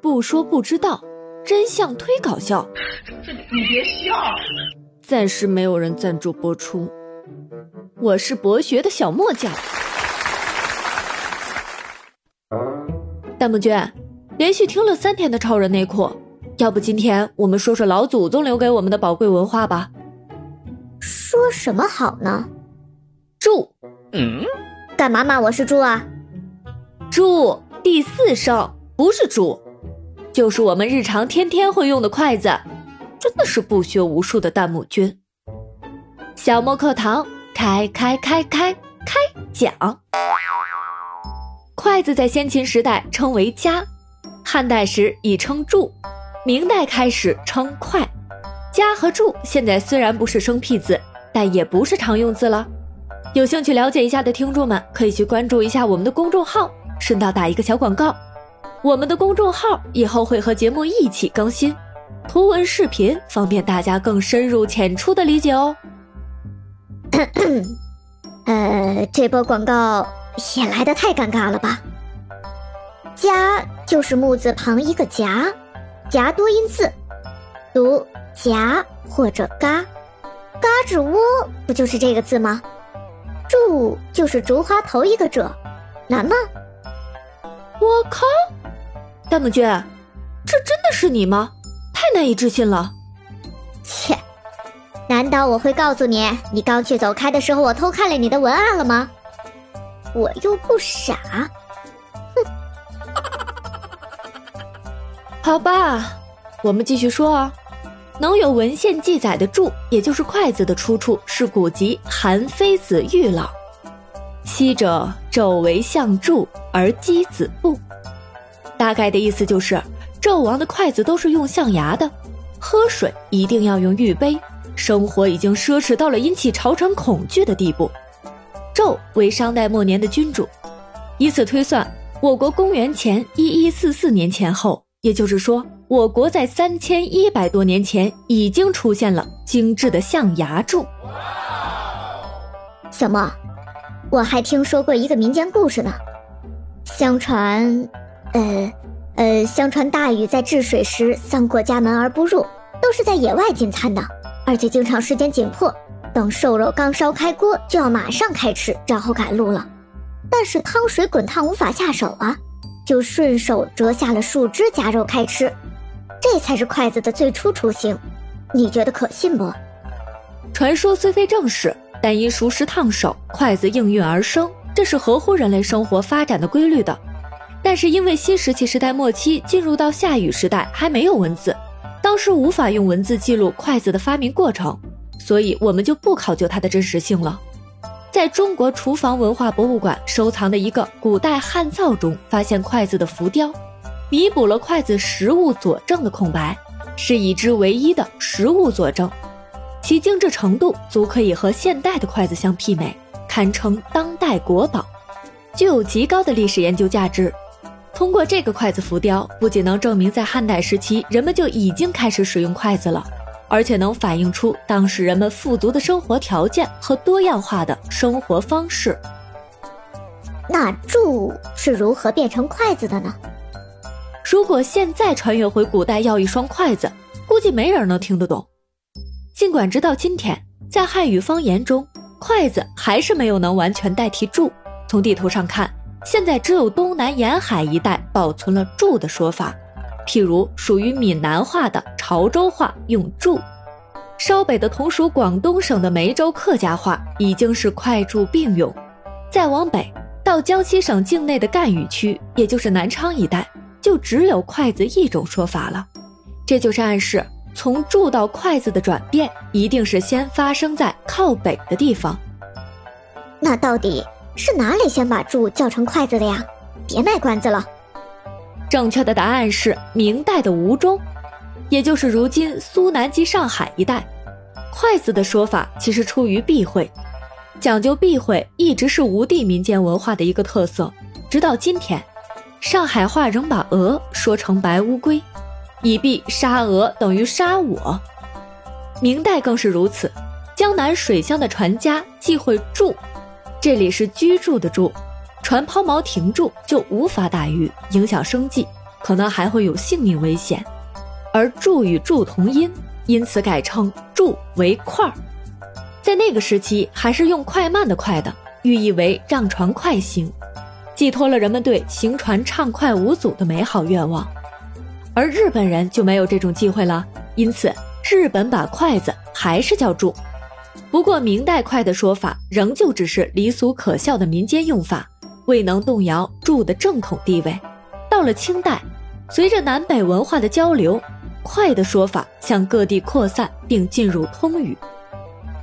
不说不知道，真相忒搞笑。这你别笑。暂时没有人赞助播出。我是博学的小莫酱。弹幕君，连续听了三天的超人内裤，要不今天我们说说老祖宗留给我们的宝贵文化吧？说什么好呢？猪，嗯，干嘛骂我是猪啊？猪第四声不是猪，就是我们日常天天会用的筷子，真的是不学无术的弹幕君。小莫课堂开开开开开讲。筷子在先秦时代称为夹，汉代时已称箸，明代开始称筷。夹和箸现在虽然不是生僻字，但也不是常用字了。有兴趣了解一下的听众们，可以去关注一下我们的公众号。顺道打一个小广告，我们的公众号以后会和节目一起更新，图文视频，方便大家更深入浅出的理解哦。呃，这波广告也来的太尴尬了吧？夹就是木字旁一个夹，夹多音字，读夹或者嘎，嘎吱窝不就是这个字吗？住就是竹花头一个者，难吗？我靠，弹幕君，这真的是你吗？太难以置信了！切，难道我会告诉你，你刚去走开的时候，我偷看了你的文案了吗？我又不傻，哼！好吧，我们继续说啊。能有文献记载的箸，也就是筷子的出处是古籍《韩非子·玉老》。昔者纣为相助而箕子布，大概的意思就是，纣王的筷子都是用象牙的，喝水一定要用玉杯，生活已经奢侈到了引起朝臣恐惧的地步。纣为商代末年的君主，以此推算，我国公元前一一四四年前后，也就是说，我国在三千一百多年前已经出现了精致的象牙柱。小莫。我还听说过一个民间故事呢，相传，呃，呃，相传大禹在治水时三过家门而不入，都是在野外进餐的，而且经常时间紧迫，等瘦肉刚烧开锅就要马上开吃，然后赶路了。但是汤水滚烫无法下手啊，就顺手折下了树枝夹肉开吃，这才是筷子的最初雏形。你觉得可信不？传说虽非正史。但因熟食烫手，筷子应运而生，这是合乎人类生活发展的规律的。但是因为新石器时代末期进入到夏禹时代，还没有文字，当时无法用文字记录筷子的发明过程，所以我们就不考究它的真实性了。在中国厨房文化博物馆收藏的一个古代汉造中，发现筷子的浮雕，弥补了筷子实物佐证的空白，是已知唯一的实物佐证。其精致程度足可以和现代的筷子相媲美，堪称当代国宝，具有极高的历史研究价值。通过这个筷子浮雕，不仅能证明在汉代时期人们就已经开始使用筷子了，而且能反映出当时人们富足的生活条件和多样化的生活方式。那箸是如何变成筷子的呢？如果现在穿越回古代要一双筷子，估计没人能听得懂。尽管直到今天，在汉语方言中，筷子还是没有能完全代替箸。从地图上看，现在只有东南沿海一带保存了箸的说法，譬如属于闽南话的潮州话用箸，稍北的同属广东省的梅州客家话已经是筷箸并用。再往北到江西省境内的赣语区，也就是南昌一带，就只有筷子一种说法了。这就是暗示。从柱到筷子的转变，一定是先发生在靠北的地方。那到底是哪里先把柱叫成筷子的呀？别卖关子了。正确的答案是明代的吴中，也就是如今苏南及上海一带。筷子的说法其实出于避讳，讲究避讳一直是吴地民间文化的一个特色。直到今天，上海话仍把鹅说成白乌龟。以避杀鹅等于杀我，明代更是如此。江南水乡的船家忌讳住，这里是居住的住，船抛锚停住就无法打鱼，影响生计。可能还会有性命危险。而住与柱同音，因此改称柱为快儿。在那个时期，还是用快慢的快的，寓意为让船快行，寄托了人们对行船畅快无阻的美好愿望。而日本人就没有这种忌讳了，因此日本把筷子还是叫柱。不过明代筷的说法仍旧只是离俗可笑的民间用法，未能动摇柱的正统地位。到了清代，随着南北文化的交流，筷的说法向各地扩散并进入通语。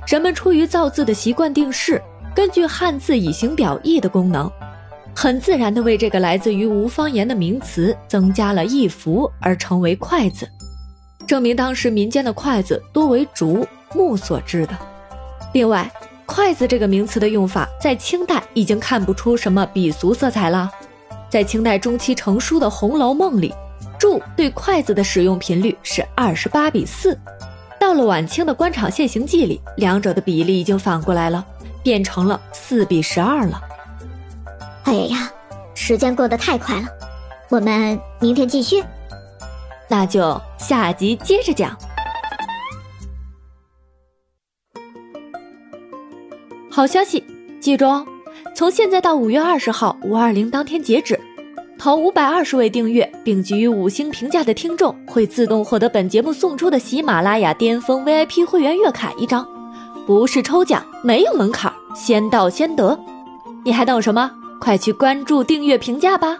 人们出于造字的习惯定式，根据汉字以形表意的功能。很自然地为这个来自于吴方言的名词增加了一幅，而成为筷子，证明当时民间的筷子多为竹木所制的。另外，筷子这个名词的用法在清代已经看不出什么鄙俗色彩了。在清代中期成书的《红楼梦》里，注对筷子的使用频率是二十八比四。到了晚清的《官场现形记》里，两者的比例已经反过来了，变成了四比十二了。哎呀，时间过得太快了，我们明天继续，那就下集接着讲。好消息，记住哦，从现在到五月二十号五二零当天截止，投五百二十位订阅并给予五星评价的听众会自动获得本节目送出的喜马拉雅巅峰 VIP 会员月卡一张，不是抽奖，没有门槛，先到先得，你还等什么？快去关注、订阅、评价吧！